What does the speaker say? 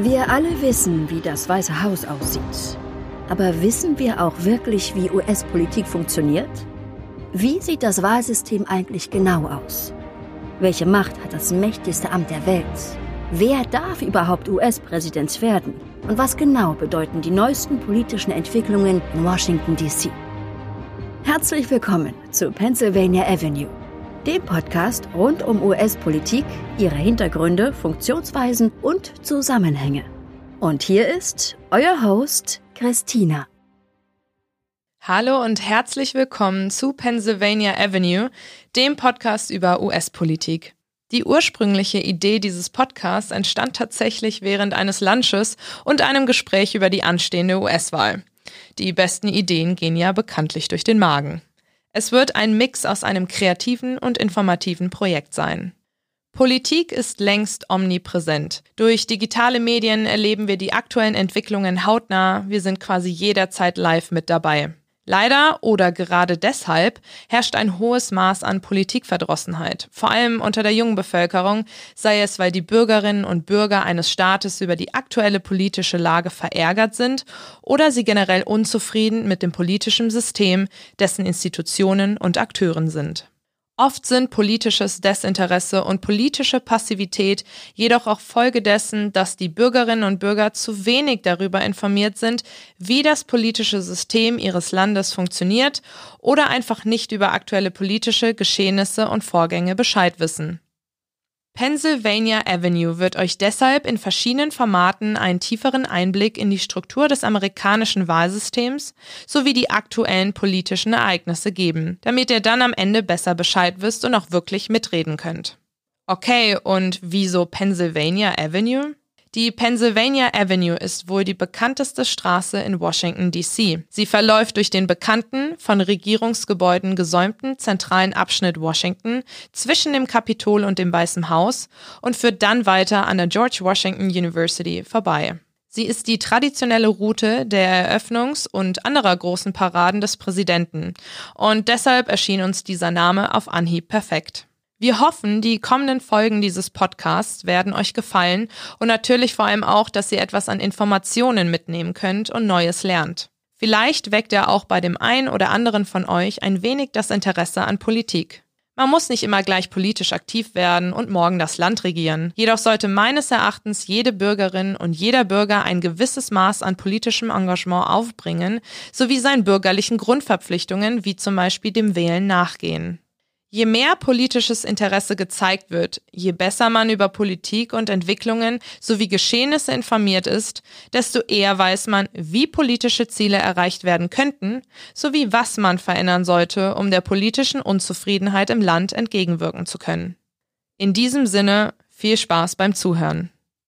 Wir alle wissen, wie das Weiße Haus aussieht. Aber wissen wir auch wirklich, wie US-Politik funktioniert? Wie sieht das Wahlsystem eigentlich genau aus? Welche Macht hat das mächtigste Amt der Welt? Wer darf überhaupt US-Präsident werden? Und was genau bedeuten die neuesten politischen Entwicklungen in Washington, D.C.? Herzlich willkommen zu Pennsylvania Avenue, dem Podcast rund um US-Politik, ihre Hintergründe, Funktionsweisen und Zusammenhänge. Und hier ist euer Host Christina. Hallo und herzlich willkommen zu Pennsylvania Avenue, dem Podcast über US-Politik. Die ursprüngliche Idee dieses Podcasts entstand tatsächlich während eines Lunches und einem Gespräch über die anstehende US-Wahl. Die besten Ideen gehen ja bekanntlich durch den Magen. Es wird ein Mix aus einem kreativen und informativen Projekt sein. Politik ist längst omnipräsent. Durch digitale Medien erleben wir die aktuellen Entwicklungen hautnah, wir sind quasi jederzeit live mit dabei. Leider oder gerade deshalb herrscht ein hohes Maß an Politikverdrossenheit, vor allem unter der jungen Bevölkerung, sei es, weil die Bürgerinnen und Bürger eines Staates über die aktuelle politische Lage verärgert sind oder sie generell unzufrieden mit dem politischen System, dessen Institutionen und Akteuren sind. Oft sind politisches Desinteresse und politische Passivität jedoch auch Folge dessen, dass die Bürgerinnen und Bürger zu wenig darüber informiert sind, wie das politische System ihres Landes funktioniert oder einfach nicht über aktuelle politische Geschehnisse und Vorgänge Bescheid wissen. Pennsylvania Avenue wird euch deshalb in verschiedenen Formaten einen tieferen Einblick in die Struktur des amerikanischen Wahlsystems sowie die aktuellen politischen Ereignisse geben, damit ihr dann am Ende besser Bescheid wisst und auch wirklich mitreden könnt. Okay, und wieso Pennsylvania Avenue? Die Pennsylvania Avenue ist wohl die bekannteste Straße in Washington, D.C. Sie verläuft durch den bekannten, von Regierungsgebäuden gesäumten zentralen Abschnitt Washington zwischen dem Kapitol und dem Weißen Haus und führt dann weiter an der George Washington University vorbei. Sie ist die traditionelle Route der Eröffnungs- und anderer großen Paraden des Präsidenten und deshalb erschien uns dieser Name auf Anhieb perfekt. Wir hoffen, die kommenden Folgen dieses Podcasts werden euch gefallen und natürlich vor allem auch, dass ihr etwas an Informationen mitnehmen könnt und Neues lernt. Vielleicht weckt er auch bei dem einen oder anderen von euch ein wenig das Interesse an Politik. Man muss nicht immer gleich politisch aktiv werden und morgen das Land regieren. Jedoch sollte meines Erachtens jede Bürgerin und jeder Bürger ein gewisses Maß an politischem Engagement aufbringen, sowie seinen bürgerlichen Grundverpflichtungen wie zum Beispiel dem Wählen nachgehen. Je mehr politisches Interesse gezeigt wird, je besser man über Politik und Entwicklungen sowie Geschehnisse informiert ist, desto eher weiß man, wie politische Ziele erreicht werden könnten, sowie was man verändern sollte, um der politischen Unzufriedenheit im Land entgegenwirken zu können. In diesem Sinne viel Spaß beim Zuhören.